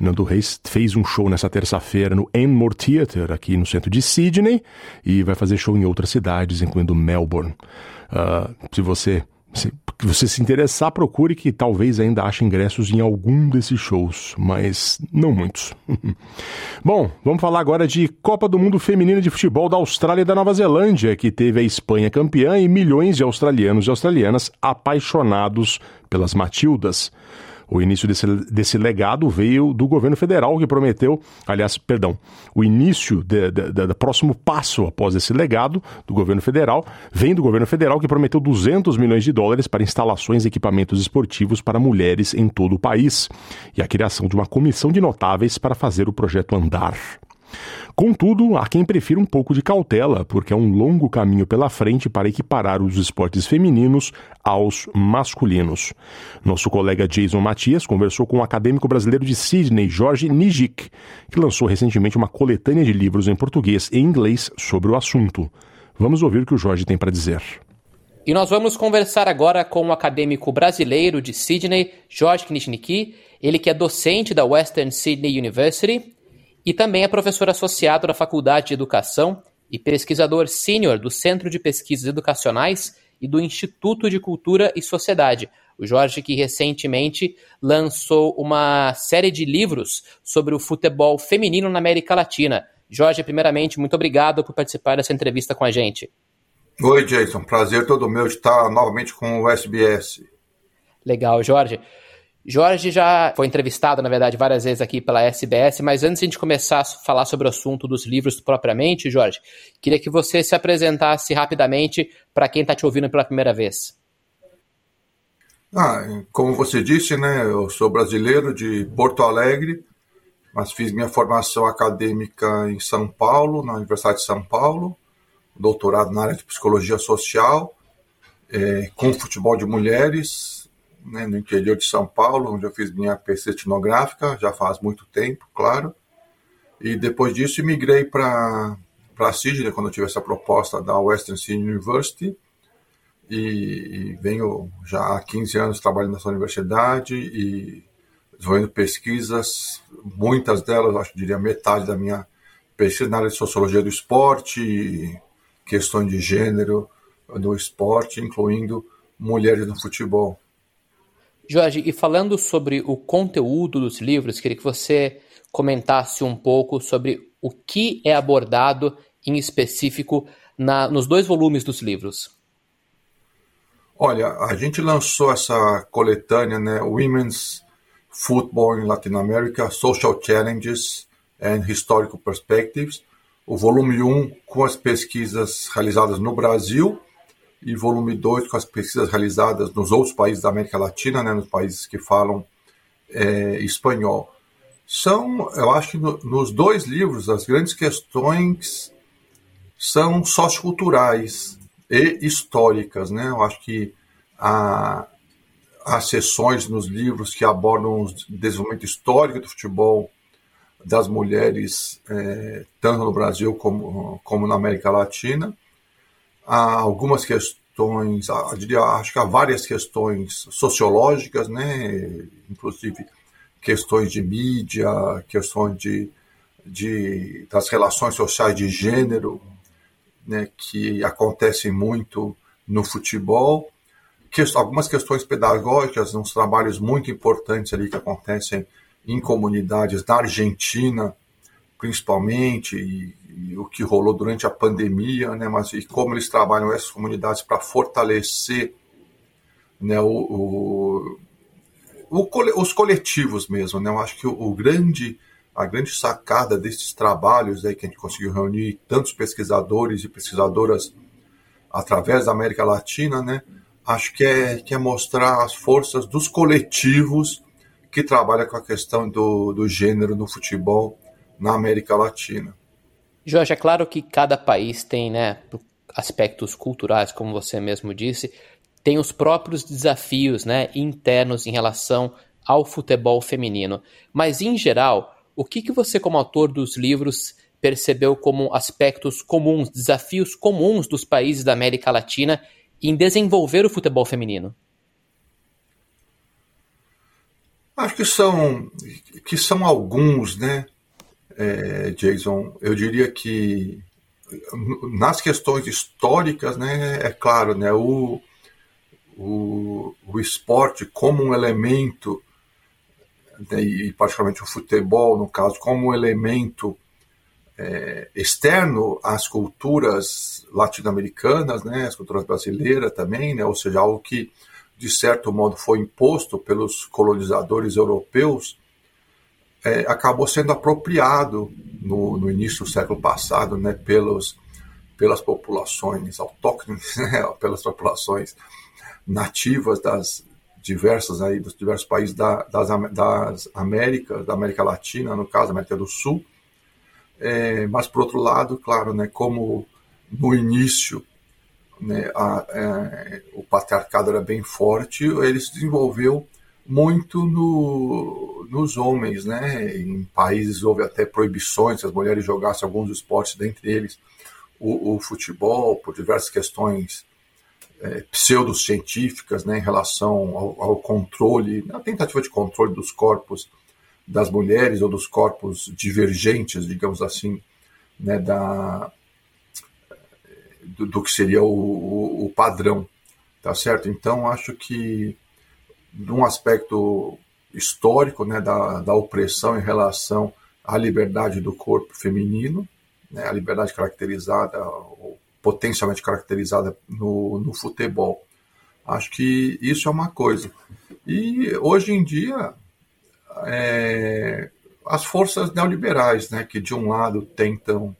Nando Reis fez um show nessa terça-feira no Enmore Theatre, aqui no centro de Sydney, e vai fazer show em outras cidades, incluindo Melbourne. Ah, se você se você se interessar, procure que talvez ainda ache ingressos em algum desses shows, mas não muitos. (laughs) Bom, vamos falar agora de Copa do Mundo Feminina de Futebol da Austrália e da Nova Zelândia, que teve a Espanha campeã e milhões de australianos e australianas apaixonados pelas Matildas. O início desse, desse legado veio do governo federal, que prometeu, aliás, perdão, o início do próximo passo após esse legado do governo federal vem do governo federal, que prometeu 200 milhões de dólares para instalações e equipamentos esportivos para mulheres em todo o país e a criação de uma comissão de notáveis para fazer o projeto andar. Contudo, há quem prefira um pouco de cautela, porque é um longo caminho pela frente para equiparar os esportes femininos aos masculinos. Nosso colega Jason Matias conversou com o acadêmico brasileiro de Sydney, Jorge Nijik, que lançou recentemente uma coletânea de livros em português e inglês sobre o assunto. Vamos ouvir o que o Jorge tem para dizer. E nós vamos conversar agora com o acadêmico brasileiro de Sydney, Jorge Knishniki, ele que é docente da Western Sydney University e também é professor associado da Faculdade de Educação e pesquisador sênior do Centro de Pesquisas Educacionais e do Instituto de Cultura e Sociedade. O Jorge que recentemente lançou uma série de livros sobre o futebol feminino na América Latina. Jorge, primeiramente, muito obrigado por participar dessa entrevista com a gente. Oi, Jason. Prazer todo meu estar novamente com o SBS. Legal, Jorge. Jorge já foi entrevistado, na verdade, várias vezes aqui pela SBS, mas antes de a gente começar a falar sobre o assunto dos livros propriamente, Jorge, queria que você se apresentasse rapidamente para quem está te ouvindo pela primeira vez. Ah, como você disse, né, eu sou brasileiro de Porto Alegre, mas fiz minha formação acadêmica em São Paulo, na Universidade de São Paulo, doutorado na área de psicologia social, é, com futebol de mulheres, né, no interior de São Paulo, onde eu fiz minha pesquisa etnográfica, já faz muito tempo, claro. E depois disso migrei para Sydney, quando eu tive essa proposta da Western Sydney University. E, e, venho já há 15 anos trabalhando nessa universidade e desenvolvendo pesquisas, muitas delas, acho que diria metade da minha pesquisa na área de sociologia do esporte, questões de gênero no esporte, incluindo mulheres no futebol. Jorge, e falando sobre o conteúdo dos livros, queria que você comentasse um pouco sobre o que é abordado em específico na, nos dois volumes dos livros. Olha, a gente lançou essa coletânea, né, Women's Football in Latin America, Social Challenges and Historical Perspectives, o volume 1 com as pesquisas realizadas no Brasil e volume 2 com as pesquisas realizadas nos outros países da América Latina, né, nos países que falam é, espanhol. São, eu acho que no, nos dois livros, as grandes questões são socioculturais e históricas. Né? Eu acho que há, há sessões nos livros que abordam o desenvolvimento histórico do futebol das mulheres, é, tanto no Brasil como, como na América Latina. Há algumas questões, eu diria, acho que há várias questões sociológicas, né? inclusive questões de mídia, questões de, de, das relações sociais de gênero, né? que acontecem muito no futebol. Algumas questões pedagógicas, uns trabalhos muito importantes ali que acontecem em comunidades da Argentina, principalmente, e, e, o que rolou durante a pandemia, né, mas e como eles trabalham essas comunidades para fortalecer né, o, o, o, os coletivos mesmo. Né, eu acho que o, grande, a grande sacada desses trabalhos aí que a gente conseguiu reunir tantos pesquisadores e pesquisadoras através da América Latina, né, acho que é, que é mostrar as forças dos coletivos que trabalha com a questão do, do gênero no futebol na América Latina. Jorge, é claro que cada país tem né, aspectos culturais, como você mesmo disse, tem os próprios desafios né, internos em relação ao futebol feminino. Mas, em geral, o que, que você, como autor dos livros, percebeu como aspectos comuns, desafios comuns dos países da América Latina em desenvolver o futebol feminino? Acho que são, que são alguns, né, é, Jason? Eu diria que nas questões históricas, né, é claro, né, o, o, o esporte como um elemento, né, e particularmente o futebol, no caso, como um elemento é, externo às culturas latino-americanas, né, às culturas brasileiras também, né, ou seja, algo que de certo modo, foi imposto pelos colonizadores europeus, é, acabou sendo apropriado no, no, início do século passado né, pelos, pelas populações autóctones, (laughs) né, pelas populações nativas das diversas aí dos diversos países da, das, das Américas, da América Latina, no caso, América do Sul. É, mas por outro lado, claro, né, como no início né, a, a, é, o patriarcado era bem forte, ele se desenvolveu muito no, nos homens, né? Em países houve até proibições se as mulheres jogassem alguns esportes, dentre eles o, o futebol, por diversas questões é, pseudocientíficas, né, em relação ao, ao controle, a tentativa de controle dos corpos das mulheres ou dos corpos divergentes, digamos assim, né, da, do, do que seria o, o, o, padrão, tá certo? Então, acho que, de um aspecto histórico, né, da, da opressão em relação à liberdade do corpo feminino, né, a liberdade caracterizada, ou potencialmente caracterizada no, no futebol. Acho que isso é uma coisa. E hoje em dia, é, as forças neoliberais, né, que de um lado tentam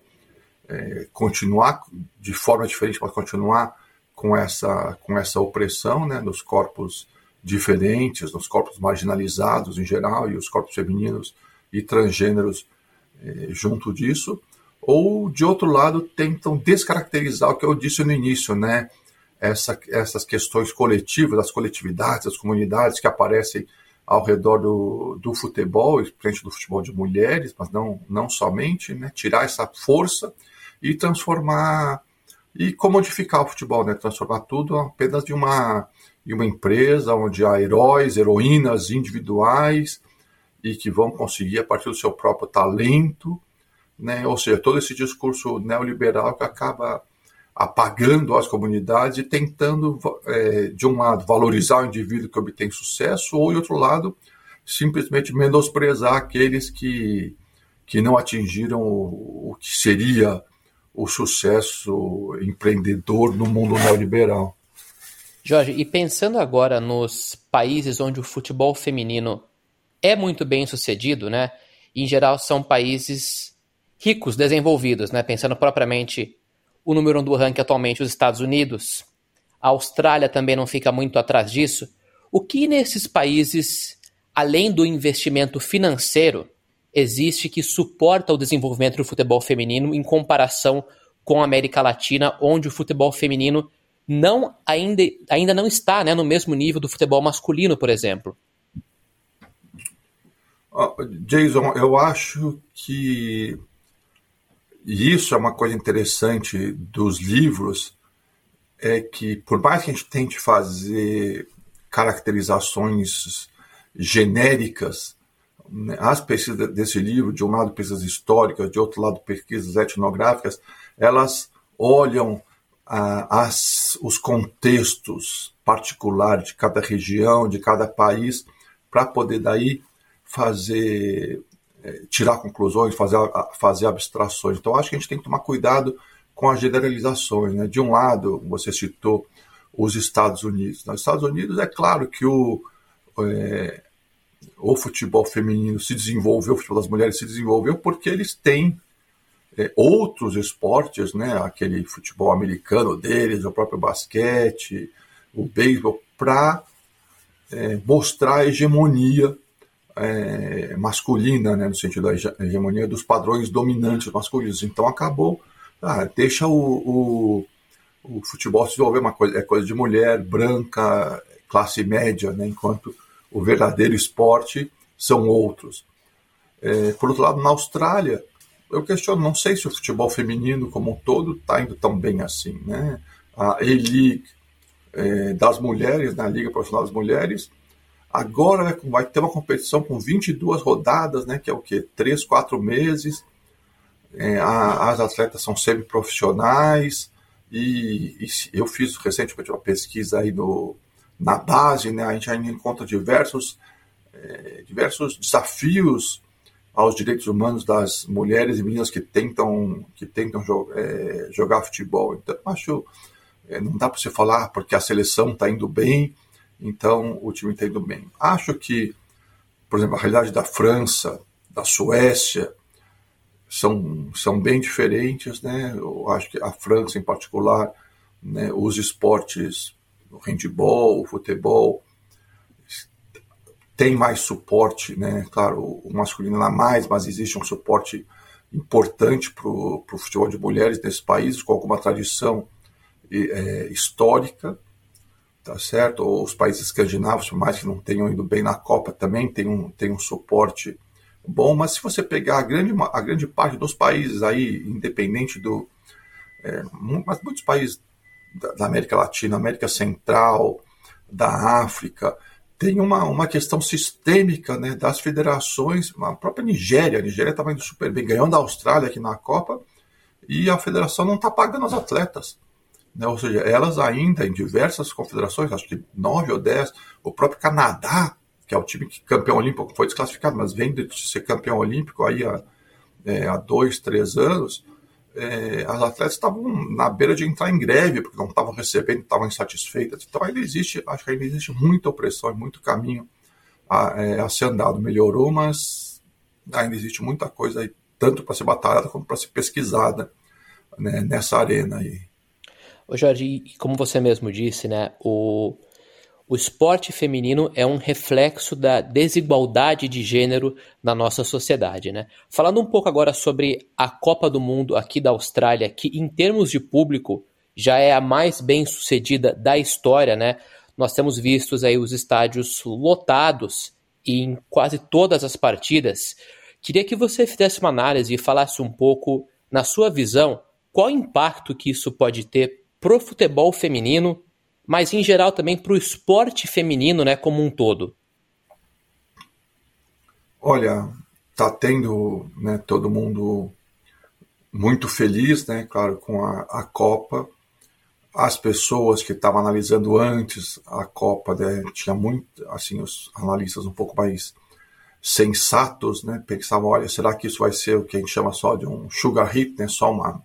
é, continuar de forma diferente, mas continuar com essa, com essa opressão né, dos corpos diferentes, dos corpos marginalizados em geral, e os corpos femininos e transgêneros é, junto disso, ou de outro lado tentam descaracterizar o que eu disse no início, né? Essa, essas questões coletivas, das coletividades, das comunidades que aparecem ao redor do, do futebol, principalmente do futebol de mulheres, mas não, não somente, né? tirar essa força e transformar e comodificar o futebol, né? Transformar tudo apenas de uma, de uma empresa onde há heróis, heroínas individuais e que vão conseguir a partir do seu próprio talento, né? Ou seja, todo esse discurso neoliberal que acaba apagando as comunidades e tentando, é, de um lado, valorizar o indivíduo que obtém sucesso, ou, de outro lado, simplesmente menosprezar aqueles que, que não atingiram o, o que seria o sucesso empreendedor no mundo neoliberal. Jorge, e pensando agora nos países onde o futebol feminino é muito bem sucedido, né? Em geral são países ricos, desenvolvidos, né? Pensando propriamente o número um do ranking atualmente, os Estados Unidos, a Austrália também não fica muito atrás disso. O que nesses países, além do investimento financeiro, existe que suporta o desenvolvimento do futebol feminino em comparação com a América Latina, onde o futebol feminino não ainda, ainda não está né, no mesmo nível do futebol masculino, por exemplo? Jason, eu acho que isso é uma coisa interessante dos livros, é que por mais que a gente tente fazer caracterizações genéricas, né, as pesquisas desse livro, de um lado pesquisas históricas, de outro lado pesquisas etnográficas, elas olham ah, as, os contextos particulares de cada região, de cada país, para poder daí fazer é, tirar conclusões, fazer, fazer abstrações. Então, acho que a gente tem que tomar cuidado com as generalizações. Né? De um lado, você citou os Estados Unidos. Nos Estados Unidos, é claro que o, é, o futebol feminino se desenvolveu, o futebol das mulheres se desenvolveu porque eles têm outros esportes, né? aquele futebol americano deles, o próprio basquete, o beisebol, para é, mostrar a hegemonia é, masculina, né, no sentido da hegemonia dos padrões dominantes masculinos. Então acabou, ah, deixa o, o, o, futebol se desenvolver uma coisa, é coisa de mulher, branca, classe média, né, enquanto o verdadeiro esporte são outros. É, por outro lado, na Austrália, eu questiono, não sei se o futebol feminino como um todo está indo tão bem assim. Né? A A-League é, das mulheres, na Liga Profissional das Mulheres, Agora né, vai ter uma competição com 22 rodadas, né, que é o quê? 3, 4 meses. É, a, as atletas são semi-profissionais. E, e, eu fiz recentemente uma pesquisa aí no, na base, né, a gente ainda encontra diversos, é, diversos desafios aos direitos humanos das mulheres e meninas que tentam, que tentam jo é, jogar futebol. Então, acho é, não dá para você falar porque a seleção está indo bem, então o time está indo bem. Acho que, por exemplo, a realidade da França, da Suécia, são, são bem diferentes, né? Eu acho que a França, em particular, né, os esportes, o handball, o futebol, tem mais suporte, né? Claro, o masculino lá mais, mas existe um suporte importante para o futebol de mulheres nesses países, com alguma tradição é, histórica tá certo? Ou os países escandinavos, por mais que não tenham ido bem na Copa, também tem um, tem um suporte bom, mas se você pegar a grande, a grande parte dos países aí, independente do. É, mas muitos países da, da, América Latina, América Central, da África, tem uma, uma questão sistêmica né, das federações, a própria Nigéria, a Nigéria estava indo super bem, ganhando a Austrália aqui na Copa, e a federação não está pagando os atletas. Né? Ou seja, elas ainda em diversas confederações, acho que nove ou dez, o próprio Canadá, que é o time que campeão olímpico foi desclassificado, mas vem de ser campeão olímpico aí há, é, há dois, três anos, é, as atletas estavam na beira de entrar em greve, porque não estavam recebendo, estavam insatisfeitas. Então ainda existe, acho que ainda existe muita opressão e muito caminho a, é, a ser andado. Melhorou, mas ainda existe muita coisa aí, tanto para ser batalhada como para ser pesquisada né, nessa arena aí. Ô Jorge, como você mesmo disse, né, o, o esporte feminino é um reflexo da desigualdade de gênero na nossa sociedade, né? Falando um pouco agora sobre a Copa do Mundo aqui da Austrália, que em termos de público já é a mais bem sucedida da história, né? Nós temos vistos aí os estádios lotados em quase todas as partidas. Queria que você fizesse uma análise e falasse um pouco, na sua visão, qual impacto que isso pode ter pro futebol feminino, mas em geral também pro esporte feminino, né, como um todo? Olha, tá tendo, né, todo mundo muito feliz, né, claro, com a, a Copa. As pessoas que estavam analisando antes a Copa, né, tinha muito, assim, os analistas um pouco mais sensatos, né, pensavam, olha, será que isso vai ser o que a gente chama só de um sugar hit, né, só uma,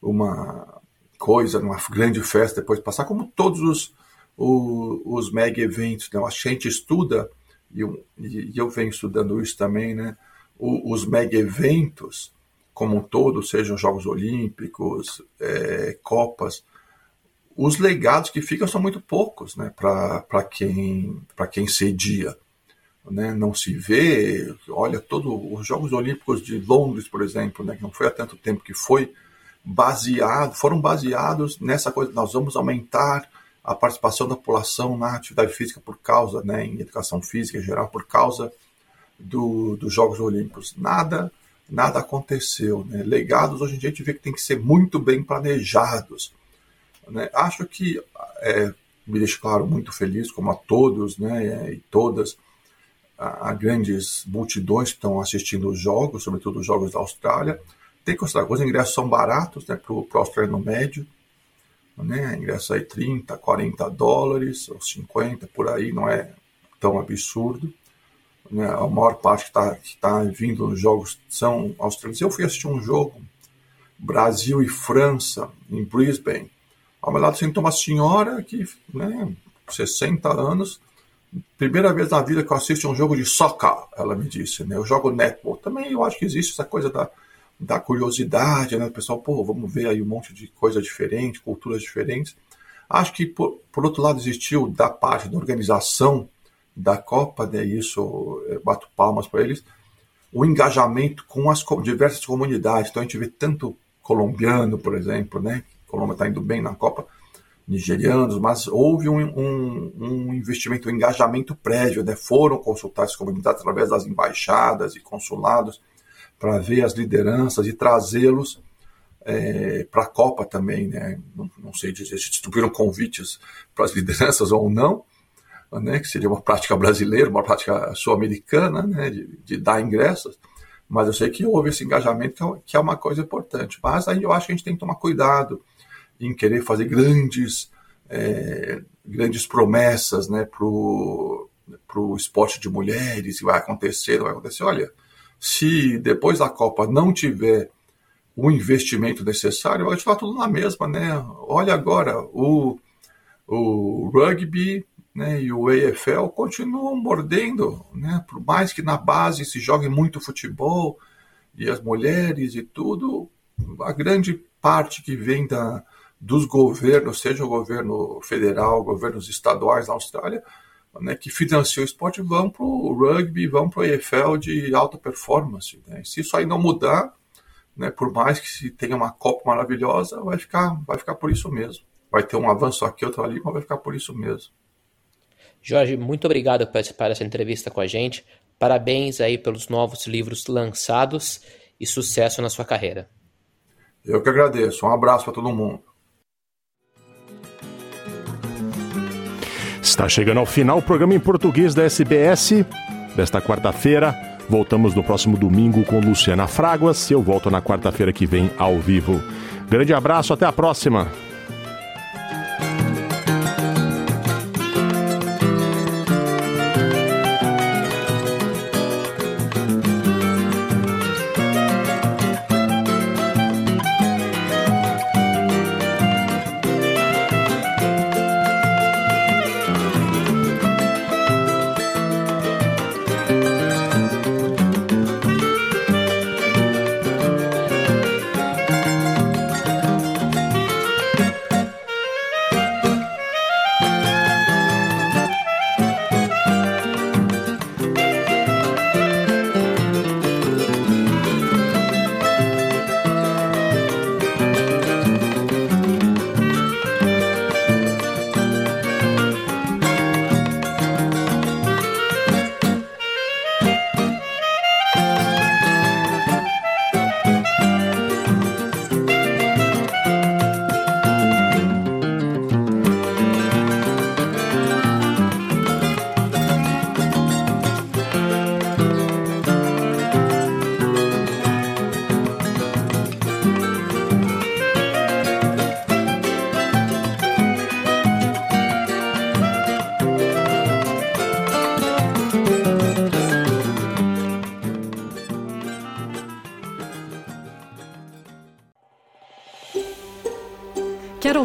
uma coisa, numa grande festa depois de passar, como todos os, os, os mega eventos. Né? A gente estuda, e eu, e eu venho estudando isso também, né? O, os mega eventos como um todo, sejam Jogos Olímpicos, é, Copas, os legados que ficam são muito poucos né, para quem, quem cedia. Né? Não se vê, olha, todos os Jogos Olímpicos de Londres, por exemplo, né, que não foi há tanto tempo que foi baseado, foram baseados nessa coisa, nós vamos aumentar a participação da população na atividade física por causa, né, em educação física em geral, por causa do, dos Jogos Olímpicos. Nada, nada aconteceu. Né? Legados hoje em dia a gente vê que tem que ser muito bem planejados. Né? Acho que é, me deixa claro muito feliz, como a todos né, e todas, a, a grandes multidões que estão assistindo os jogos, sobretudo os jogos da Austrália. Tem que considerar, os ingressos são baratos né, para o australiano médio, né, ingresso aí 30, 40 dólares, ou 50, por aí, não é tão absurdo. Né, a maior parte que está que tá vindo nos jogos são australianos. Eu fui assistir um jogo, Brasil e França, em Brisbane, ao meu lado sentou uma senhora que, né, 60 anos, primeira vez na vida que eu assisto um jogo de soccer, ela me disse, né? Eu jogo netball. Também eu acho que existe essa coisa da, da curiosidade, né? O pessoal, pô, vamos ver aí um monte de coisa diferente, culturas diferentes. Acho que, por, por outro lado, existiu da parte da organização da Copa, né? Isso, eu bato palmas para eles, o engajamento com as diversas comunidades. Então a gente vê tanto colombiano, por exemplo, né? Colômbia está indo bem na Copa, nigerianos, mas houve um, um, um, investimento, um engajamento prévio, né? foram consultar as comunidades através das embaixadas e consulados para ver as lideranças e trazê-los é, para a Copa também, né? Não, não, sei dizer se distribuíram convites (laughs) para as lideranças ou não, né? Que seria uma prática brasileira, uma prática sul-americana, né? De, de, dar ingressos. Mas eu sei que houve esse engajamento que é, que é uma coisa importante. Mas aí eu acho que a gente tem que tomar cuidado em querer fazer grandes, é, grandes promessas né, para o esporte de mulheres, que vai acontecer, não vai acontecer. Olha, se depois da Copa não tiver o investimento necessário, vai continuar tudo na mesma, né? Olha agora, o, o rugby né, e o AFL continuam mordendo, né? Por mais que na base se jogue muito futebol e as mulheres e tudo, a grande parte que vem da, dos governos, seja o governo federal, governos estaduais na Austrália, né, que financiam o esporte, vão para o rugby, vão para o EFL de alta performance. Né? Se isso aí não mudar, né, por mais que se tenha uma Copa maravilhosa, vai ficar, vai ficar por isso mesmo. Vai ter um avanço aqui, outro ali, mas vai ficar por isso mesmo. Jorge, muito obrigado por participar dessa entrevista com a gente. Parabéns aí pelos novos livros lançados e sucesso na sua carreira. Eu que agradeço. Um abraço para todo mundo. Está chegando ao final o programa em português da SBS desta quarta-feira. Voltamos no próximo domingo com Luciana Fraguas. Eu volto na quarta-feira que vem ao vivo. Grande abraço, até a próxima.